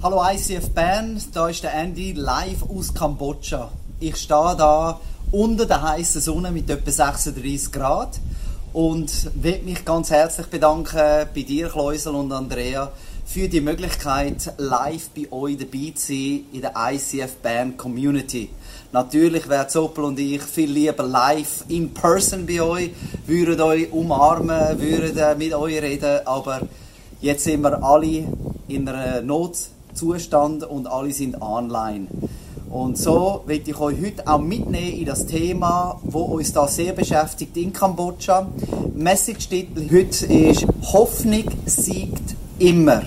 Hallo ICF Bern, da ist der Andy live aus Kambodscha. Ich stehe da unter der heißen Sonne mit etwa 36 Grad und will mich ganz herzlich bedanken bei dir, Kleusel und Andrea, für die Möglichkeit, live bei euch dabei zu sein in der ICF Bern Community. Natürlich wären Zoppel und ich viel lieber live in person bei euch, würden euch umarmen, würden mit euch reden, aber jetzt sind wir alle in einer Notzustand und alle sind online. Und so will ich euch heute auch mitnehmen in das Thema, wo uns da sehr beschäftigt in Kambodscha. Message-Titel heute ist Hoffnung siegt immer.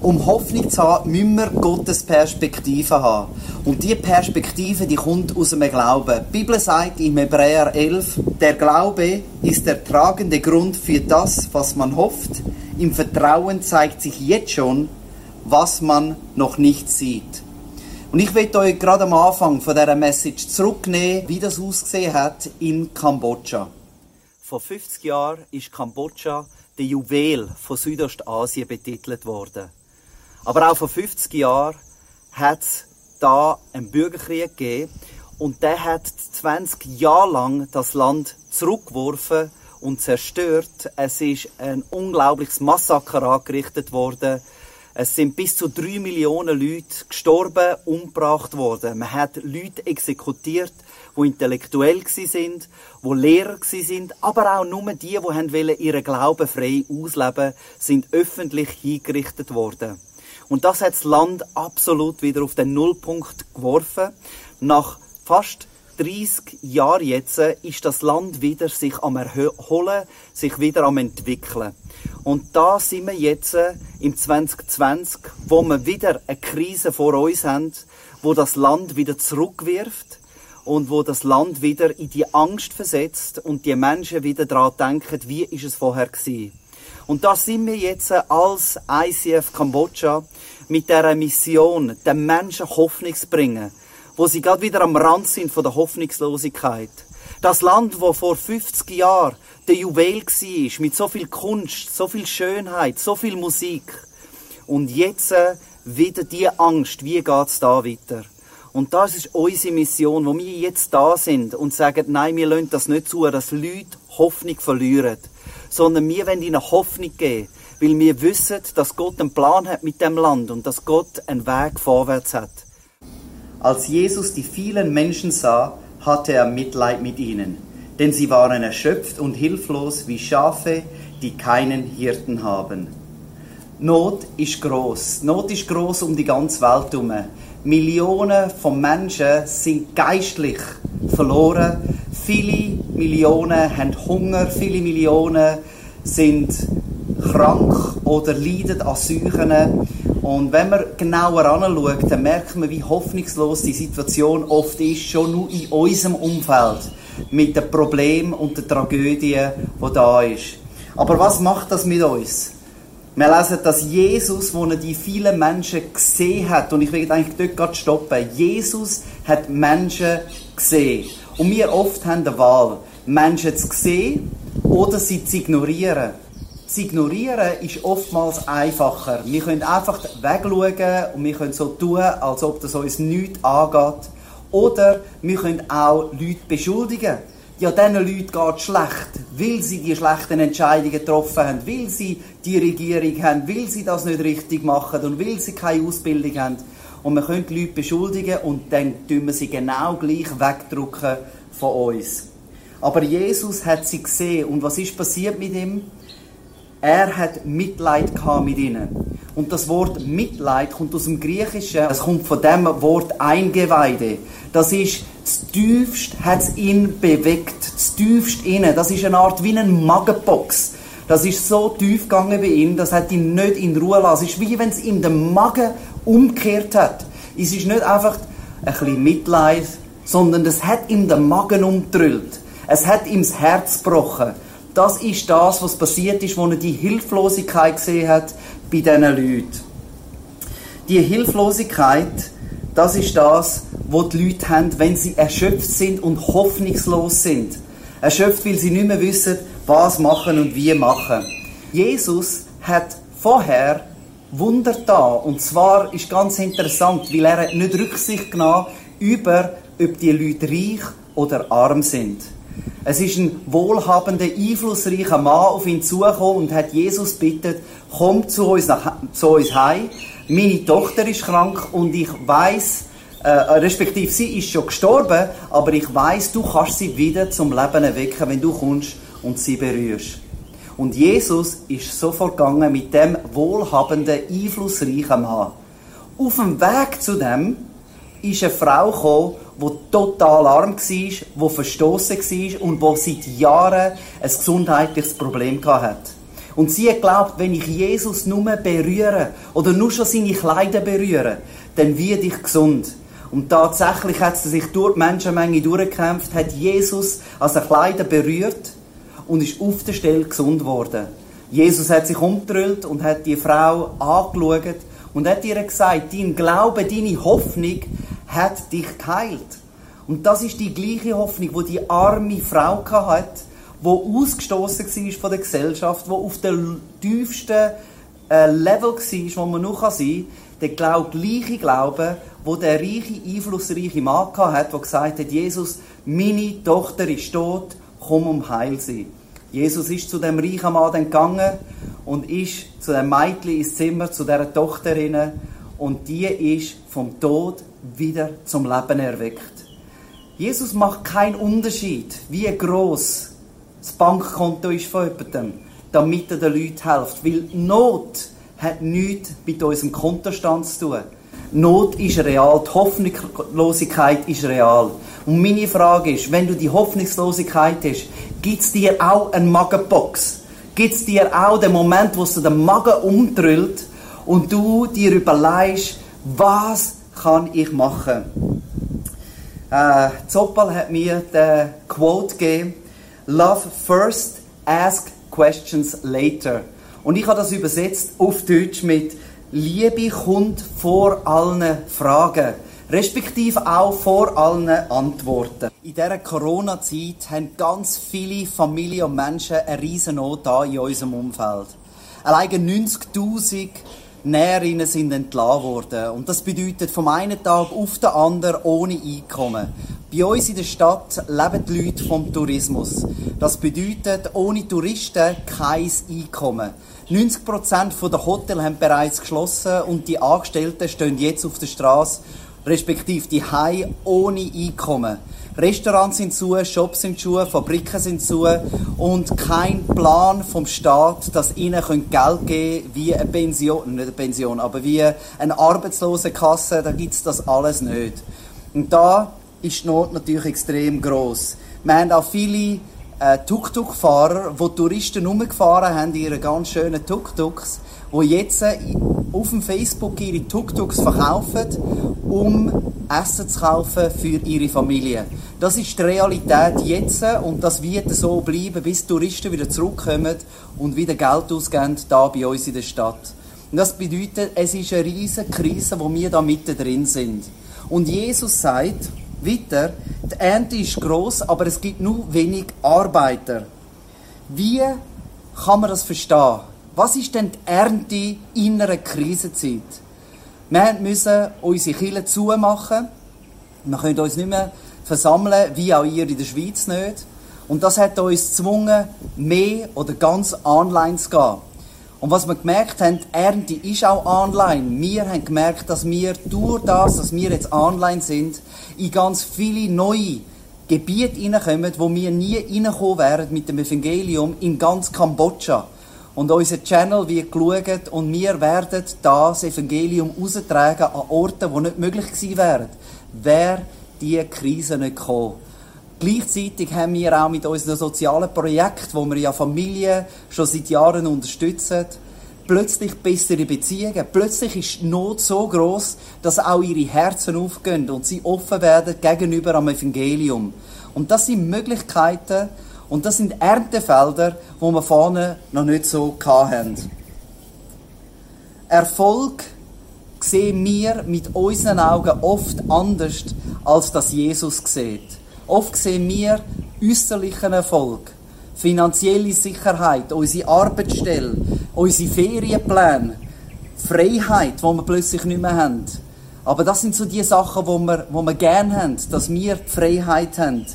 Um Hoffnung zu haben, müssen wir Gottes Perspektive haben. Und diese Perspektive, die kommt aus dem Glauben. Die Bibel sagt im Hebräer 11, der Glaube ist der tragende Grund für das, was man hofft. Im Vertrauen zeigt sich jetzt schon, was man noch nicht sieht. Und ich möchte euch gerade am Anfang von dieser Message zurücknehmen, wie das ausgesehen hat in Kambodscha. Vor 50 Jahren ist Kambodscha der Juwel von Südostasien betitelt worden. Aber auch vor 50 Jahren hat es da einen Bürgerkrieg gegeben und der hat 20 Jahre lang das Land zurückgeworfen und zerstört. Es ist ein unglaubliches Massaker angerichtet worden. Es sind bis zu drei Millionen Leute gestorben, umgebracht worden. Man hat Leute exekutiert, die intellektuell sind, die Lehrer sind, aber auch nur die, die ihren Glauben frei ausleben sind öffentlich hingerichtet worden. Und das hat das Land absolut wieder auf den Nullpunkt geworfen. Nach fast 30 Jahren jetzt ist das Land wieder sich am Erholen, sich wieder am Entwickeln. Und da sind wir jetzt im 2020, wo wir wieder eine Krise vor uns haben, wo das Land wieder zurückwirft und wo das Land wieder in die Angst versetzt und die Menschen wieder daran denken, wie ist es vorher gewesen. Und da sind wir jetzt als ICF Kambodscha mit dieser Mission, den Menschen Hoffnung zu bringen, wo sie gerade wieder am Rand sind von der Hoffnungslosigkeit. Das Land, wo vor 50 Jahren der Juwel war, mit so viel Kunst, so viel Schönheit, so viel Musik. Und jetzt äh, wieder die Angst, wie geht's da weiter? Und das ist unsere Mission, wo wir jetzt da sind und sagen, nein, wir lassen das nicht zu, dass Leute Hoffnung verlieren sondern wir wollen ihnen Hoffnung geben, weil wir wissen, dass Gott einen Plan hat mit dem Land und dass Gott einen Weg vorwärts hat. Als Jesus die vielen Menschen sah, hatte er Mitleid mit ihnen, denn sie waren erschöpft und hilflos wie Schafe, die keinen Hirten haben. Not ist groß. Not ist groß um die ganze Welt herum. Millionen von Menschen sind geistlich verloren. Viele Millionen haben Hunger, viele Millionen sind krank oder leiden an Seuchen. Und wenn man genauer anschaut, dann merkt man, wie hoffnungslos die Situation oft ist, schon nur in unserem Umfeld, mit den Problemen und den Tragödien, die da ist. Aber was macht das mit uns? Wir lesen, dass Jesus, wo er die vielen Menschen gesehen hat, und ich will eigentlich dort gerade stoppen, Jesus hat Menschen gesehen. Und wir oft haben die Wahl, Menschen zu sehen oder sie zu ignorieren. Zu ignorieren ist oftmals einfacher. Wir können einfach wegschauen und wir können so tun, als ob das uns nichts angeht. Oder wir können auch Leute beschuldigen ja, diesen Leuten geht es schlecht, weil sie die schlechten Entscheidungen getroffen haben, weil sie die Regierung haben, weil sie das nicht richtig machen und weil sie keine Ausbildung haben. Und man könnte die Leute beschuldigen und dann tun wir sie genau gleich wegdrücken von uns. Aber Jesus hat sie gesehen und was ist passiert mit ihm? Er hat Mitleid mit ihnen. Und das Wort Mitleid kommt aus dem Griechischen, es kommt von dem Wort Eingeweide. Das ist das tiefst hat es ihn bewegt, das tiefst innen. Das ist eine Art wie ein Magenbox. Das ist so tief gegangen bei ihm, das hat ihn nicht in Ruhe lassen. Es ist wie wenn es ihm den Magen umgekehrt hat. Es ist nicht einfach ein bisschen Mitleid, sondern es hat ihm den Magen umtrüllt. Es hat ihm das Herz gebrochen. Das ist das, was passiert ist, wo er die Hilflosigkeit gesehen hat bei diesen Leuten. Die Hilflosigkeit, das ist das, was die Leute haben, wenn sie erschöpft sind und hoffnungslos sind. Erschöpft, weil sie nicht mehr wissen, was machen und wie machen. Jesus hat vorher Wunder da. Und zwar ist ganz interessant, weil er nicht Rücksicht genommen über, ob die Leute reich oder arm sind. Es ist ein wohlhabender, einflussreicher Mann auf ihn zugekommen und hat Jesus bittet, komm zu uns, nach, zu uns heim. Meine Tochter ist krank und ich weiß, äh, respektive sie ist schon gestorben, aber ich weiß, du kannst sie wieder zum Leben erwecken, wenn du kommst und sie berührst. Und Jesus ist sofort gegangen mit dem wohlhabenden, einflussreichen Mann. Auf dem Weg zu dem ist eine Frau gekommen, die total arm war, die verstoßen war und die seit Jahren ein gesundheitliches Problem hatte. Und sie hat geglaubt, wenn ich Jesus nur berühre oder nur schon seine Kleider berühre, dann werde ich gesund. Und tatsächlich hat sie sich durch die Menschenmenge durchgekämpft, hat Jesus an den Kleider berührt und ist auf der Stelle gesund geworden. Jesus hat sich umgedreht und hat die Frau angeschaut und hat ihr gesagt, dein Glaube, deine Hoffnung hat dich geheilt. Und das ist die gleiche Hoffnung, wo die, die arme Frau hat, wo ausgestoßen war von der Gesellschaft, wo auf dem tiefsten äh, Level war, wo man noch sein kann. Der glaub, gleiche Glaube, wo der reiche, einflussreiche Mann hat, der gesagt hat, Jesus, meine Tochter ist tot, komm um Heil sie. Jesus ist zu dem reichen Mann gegangen und ist zu dem Mädchen ins Zimmer, zu dieser Tochter und die ist vom Tod wieder zum Leben erweckt. Jesus macht keinen Unterschied, wie groß das Bankkonto ist von jemandem, damit er den Leuten hilft. Weil Not hat nichts mit unserem Kontostand zu tun. Not ist real, die Hoffnungslosigkeit ist real. Und meine Frage ist, wenn du die Hoffnungslosigkeit hast, gibt es dir auch eine Magenbox? Gibt es dir auch den Moment, wo du den Magen umdrüllt und du dir überlegst, was kann ich machen? Äh, Zoppel hat mir den Quote gegeben, Love first, ask questions later. Und ich habe das übersetzt auf Deutsch mit Liebe kommt vor allen Fragen, respektive auch vor allen Antworten. In dieser Corona-Zeit haben ganz viele Familien und Menschen eine riesen Not in unserem Umfeld. Alleine 90.000 Näherinnen sind entlassen worden. Und das bedeutet vom einen Tag auf den anderen ohne Einkommen. Bei uns in der Stadt leben die Leute vom Tourismus. Das bedeutet, ohne Touristen kein Einkommen. 90% der Hotels haben bereits geschlossen und die Angestellten stehen jetzt auf der Straße, respektive die Hai ohne Einkommen. Restaurants sind zu, Shops sind zu, Fabriken sind zu und kein Plan vom Staat, dass ihnen Geld geben wie eine Pension, nicht eine Pension, aber wie eine Arbeitslosenkasse, da gibt es das alles nicht. Und da ist die Not natürlich extrem groß. Wir haben auch viele äh, Tuk-Tuk-Fahrer, die Touristen umgefahren haben, ihre ganz schönen Tuk-Tuks, die jetzt äh, auf dem Facebook ihre Tuk-Tuks verkaufen, um Essen zu kaufen für ihre Familie. Das ist die Realität jetzt und das wird so bleiben, bis Touristen wieder zurückkommen und wieder Geld ausgeben, da bei uns in der Stadt. Und das bedeutet, es ist eine riesige Krise, wo wir da mitten drin sind. Und Jesus sagt weiter, die Ernte ist groß, aber es gibt nur wenig Arbeiter. Wie kann man das verstehen? Was ist denn die Ernte in einer Krisenzeit? Wir müssen unsere Kirche zumachen. Wir können uns nicht mehr versammeln, wie auch ihr in der Schweiz nicht. Und das hat uns gezwungen, mehr oder ganz online zu gehen. Und was wir gemerkt haben, die Ernte ist auch online. Wir haben gemerkt, dass wir durch das, dass wir jetzt online sind, in ganz viele neue Gebiete hineinkommen, wo wir nie reinkommen wären mit dem Evangelium in ganz Kambodscha. Und unser Channel wird geschaut und wir werden das Evangelium austragen an Orten, die nicht möglich gewesen wären, wäre diese Krise nicht gekommen. Gleichzeitig haben wir auch mit unseren sozialen Projekten, wo wir ja Familien schon seit Jahren unterstützen, plötzlich bessere Beziehungen. Plötzlich ist die Not so groß, dass auch ihre Herzen aufgehen und sie offen werden gegenüber am Evangelium. Und das sind Möglichkeiten und das sind Erntefelder, wo wir vorne noch nicht so hatten. Erfolg sehen wir mit unseren Augen oft anders, als das Jesus sieht. Oft sehen wir äußerlichen Erfolg, finanzielle Sicherheit, unsere Arbeitsstelle, unsere Ferienpläne, Freiheit, die wir plötzlich nicht mehr haben. Aber das sind so die Sachen, die wir, die wir gerne haben, dass wir die Freiheit haben.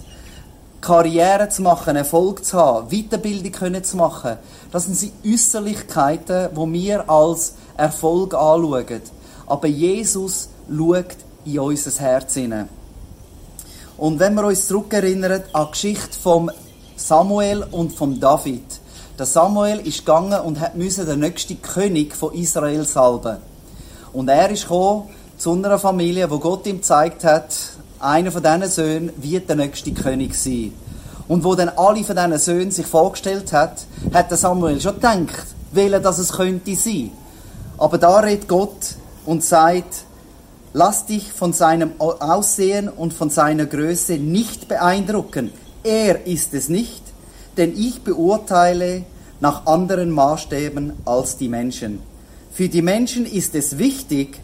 Karriere zu machen, Erfolg zu haben, Weiterbildung können zu machen. Das sind die Äußerlichkeiten, die wir als Erfolg anschauen. Aber Jesus schaut in unser Herz hinein. Und wenn wir uns zurückerinnern an die Geschichte von Samuel und von David. Der Samuel ist gegangen und hat den nächsten König von Israel salben. Und er ist gekommen zu einer Familie, wo Gott ihm gezeigt hat, einer von diesen Söhnen wird der nächste König sein. Und wo dann alle von diesen Söhnen sich vorgestellt hat, hat der Samuel schon gedacht, welcher das es könnte sein. Aber da redet Gott und sagt, lass dich von seinem Aussehen und von seiner Größe nicht beeindrucken. Er ist es nicht, denn ich beurteile nach anderen Maßstäben als die Menschen. Für die Menschen ist es wichtig,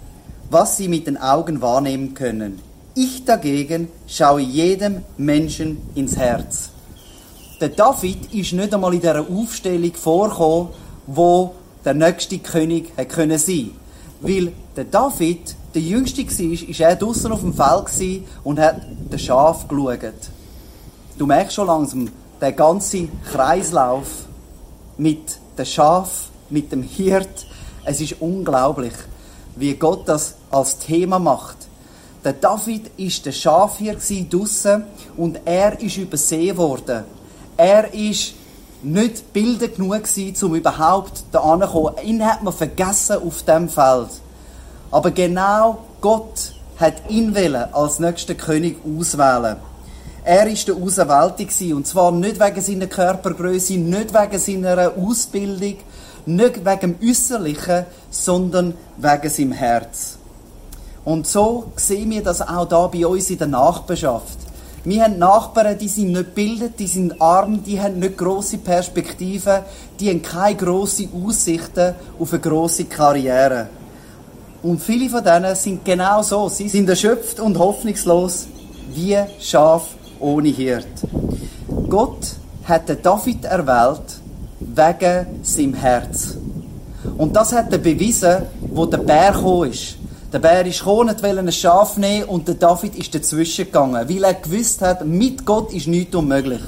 was sie mit den Augen wahrnehmen können. Ich dagegen schaue jedem Menschen ins Herz. Der David ist nicht einmal in dieser Aufstellung vorgekommen, wo der nächste König hätte können sein. Weil der David, der Jüngste war, ist er draußen auf dem Feld und hat den Schaf geschaut. Du merkst schon langsam, der ganze Kreislauf mit dem Schaf, mit dem Hirt, es ist unglaublich, wie Gott das als Thema macht. Der David ist der Schafhirt draussen und er ist übersehen worden. Er ist nicht bilder genug gewesen, um überhaupt da anzukommen. Ihn hat man vergessen auf dem Feld. Aber genau Gott hat ihn als nächsten König auswählen. Er ist der Auserwählte und zwar nicht wegen seiner Körpergröße, nicht wegen seiner Ausbildung, nicht wegen dem Äußerlichen, sondern wegen seinem Herz. Und so sehen wir das auch da bei uns in der Nachbarschaft. Wir haben Nachbarn, die sind nicht gebildet, die sind arm, die haben nicht große Perspektiven, die haben keine grossen Aussichten auf eine grosse Karriere. Und viele von denen sind genau so. Sie sind erschöpft und hoffnungslos wie Schaf ohne Hirt. Gott hat den David erwählt wegen seinem Herz. Und das hat er bewiesen, wo der Bär gekommen ist. Der Bär ist gekommen, wollte ein Schaf nehmen und der David ist dazwischen gegangen, weil er gewusst hat, mit Gott ist nichts unmöglich.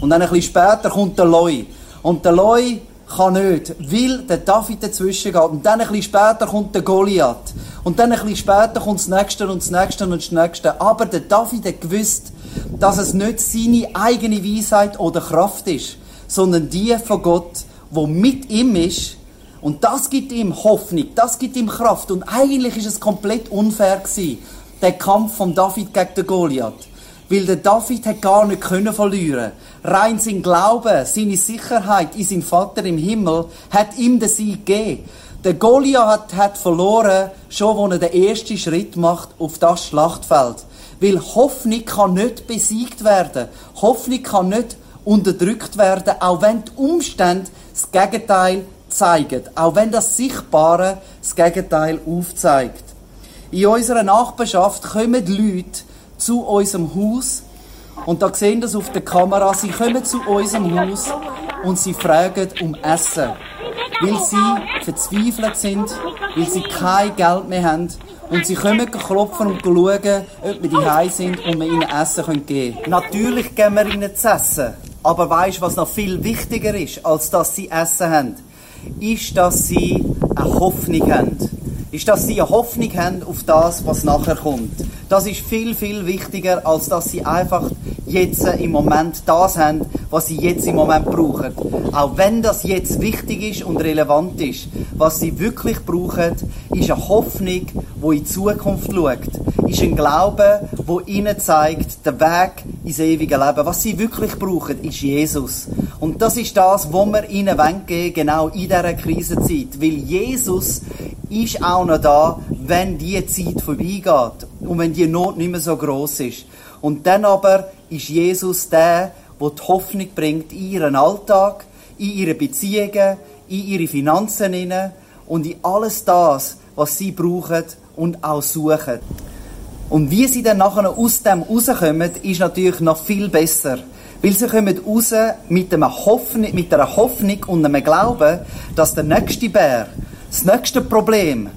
Und dann ein bisschen später kommt der Loi. Und der Loi kann nicht, weil der David dazwischen geht. Und dann ein bisschen später kommt der Goliath. Und dann ein bisschen später kommt das Nächste und das Nächste und das Nächste. Aber der David hat gewusst, dass es nicht seine eigene Weisheit oder Kraft ist, sondern die von Gott, wo mit ihm ist. Und das gibt ihm Hoffnung, das gibt ihm Kraft. Und eigentlich ist es komplett unfair gewesen, der Kampf von David gegen den Goliath. Weil der David hat gar nicht können verlieren. Rein sein Glaube, seine Sicherheit in seinen Vater im Himmel hat ihm den Sieg gegeben. Der Goliath hat verloren, schon als er den ersten Schritt macht auf das Schlachtfeld. Weil Hoffnung kann nicht besiegt werden. Hoffnung kann nicht unterdrückt werden, auch wenn die Umstände das Gegenteil zeigen. Auch wenn das Sichtbare das Gegenteil aufzeigt. In unserer Nachbarschaft kommen Leute zu unserem Haus und da sehen das auf der Kamera. Sie kommen zu unserem Haus und sie fragen um Essen, weil sie verzweifelt sind, weil sie kein Geld mehr haben und sie kommen klopfen und schauen, ob wir die sind und wir ihnen Essen geben können. Natürlich geben wir ihnen zu essen. Aber weißt du, was noch viel wichtiger ist, als dass sie Essen haben? Ist, dass sie eine Hoffnung haben. Ist, dass sie eine Hoffnung haben auf das, was nachher kommt. Das ist viel, viel wichtiger, als dass sie einfach jetzt im Moment das haben, was sie jetzt im Moment brauchen. Auch wenn das jetzt wichtig ist und relevant ist, was sie wirklich brauchen, ist eine Hoffnung, wo in die Zukunft schaut. Ist ein Glaube, wo ihnen zeigt, der Weg ins ewige Leben. Was sie wirklich brauchen, ist Jesus. Und das ist das, was wir ihnen geben genau in dieser Krisenzeit. Weil Jesus ist auch noch da, wenn die Zeit vorbeigeht und wenn die Not nicht mehr so groß ist. Und dann aber ist Jesus der, der die Hoffnung bringt in ihren Alltag, in ihre Beziehungen, in ihre Finanzen und in alles das, was sie brauchen und auch suchen. Und wie sie dann nachher aus dem rauskommen, ist natürlich noch viel besser. Weil sie kommen raus mit einer Hoffnung, mit einer Hoffnung und einem Glauben, dass der nächste Bär das nächste Problem,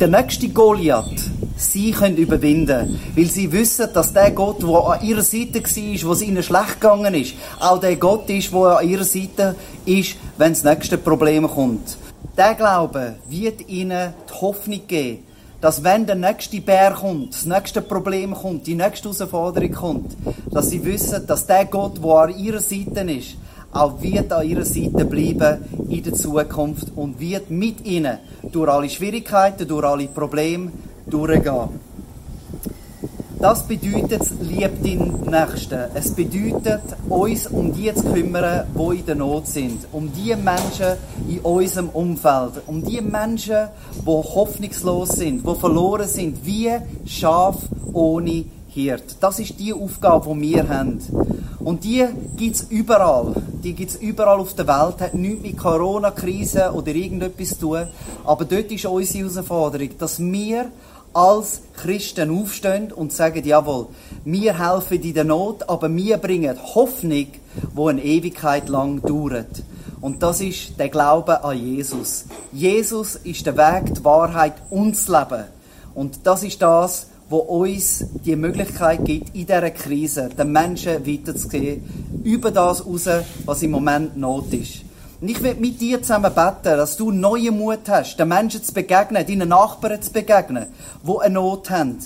der nächste Goliath, sie können überwinden, weil sie wissen, dass der Gott, der an ihrer Seite war, wo es ihnen schlecht gegangen ist, auch der Gott ist, der an ihrer Seite ist, wenn das nächste Problem kommt. Der Glaube wird ihnen die Hoffnung geben, dass wenn der nächste Bär kommt, das nächste Problem kommt, die nächste Herausforderung kommt, dass sie wissen, dass der Gott, der an ihrer Seite ist, auch wird an ihrer Seite bleiben in der Zukunft und wird mit ihnen durch alle Schwierigkeiten, durch alle Probleme durchgehen. Das bedeutet, liebt den Nächsten. Es bedeutet, uns um die zu kümmern, die in der Not sind. Um die Menschen in unserem Umfeld. Um die Menschen, die hoffnungslos sind, die verloren sind, wie Schaf ohne Hirt. Das ist die Aufgabe, die wir haben. Und die gibt es überall. Die gibt es überall auf der Welt. Hat nichts mit Corona-Krise oder irgendetwas zu tun. Aber dort ist unsere Herausforderung, dass wir als Christen aufstehen und sagen, jawohl, wir helfen in der Not, aber wir bringen Hoffnung, wo eine Ewigkeit lang dauert. Und das ist der Glaube an Jesus. Jesus ist der Weg, die Wahrheit und das Leben. Und das ist das, wo uns die Möglichkeit gibt, in dieser Krise den Menschen weiterzugehen, über das raus, was im Moment Not ist. Und ich will mit dir zusammen beten, dass du neuen Mut hast, den Menschen zu begegnen, deinen Nachbarn zu begegnen, die eine Not haben.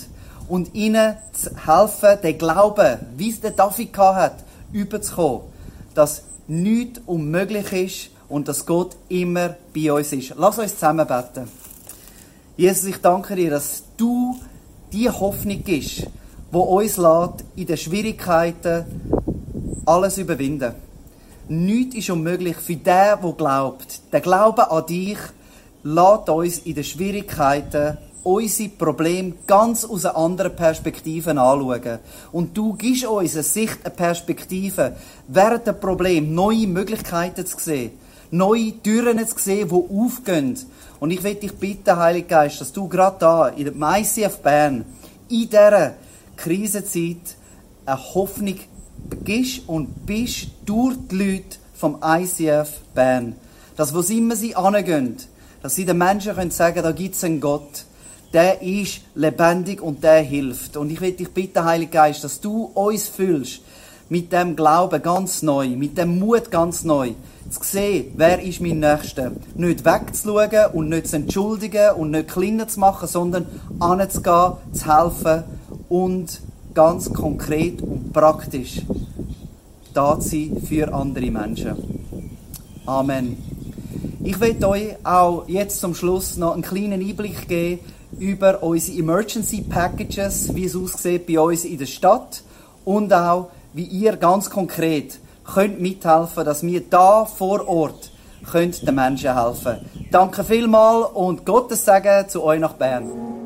Und ihnen zu helfen, den Glauben, wie es der David hat, überzukommen. Dass nichts unmöglich ist und dass Gott immer bei uns ist. Lass uns zusammen beten. Jesus, ich danke dir, dass du die Hoffnung ist, wo uns lässt, in den Schwierigkeiten alles überwinden. Nichts ist unmöglich für den, der glaubt. Der Glaube an dich lässt uns in den Schwierigkeiten unsere Probleme ganz aus einer anderen Perspektive anschauen. Und du gibst uns eine Sicht, eine Perspektive, während der Problem neue Möglichkeiten zu sehen, neue Türen zu sehen, die aufgehen. Und ich will dich bitten, Heiliger Geist, dass du gerade da, in der ICF Bern, in dieser Krisenzeit, eine Hoffnung gibst und bist durch die Leute vom ICF Bern. Dass, wo immer sie angehen, dass sie den Menschen können sagen, da gibt es einen Gott, der ist lebendig und der hilft. Und ich will dich bitten, Heiliger Geist, dass du uns fühlst mit dem Glauben ganz neu, mit dem Mut ganz neu, zu sehen, wer ist mein Nächster. Nicht wegzuschauen und nicht zu entschuldigen und nicht kleiner zu machen, sondern anzugehen, zu helfen und ganz konkret und praktisch da sein für andere Menschen. Amen. Ich werde euch auch jetzt zum Schluss noch einen kleinen Einblick geben über unsere Emergency Packages, wie es aussieht bei uns in der Stadt und auch, wie ihr ganz konkret könnt mithelfen, dass wir da vor Ort könnt den Menschen helfen. Danke vielmals und Gottes Segen zu euch nach Bern.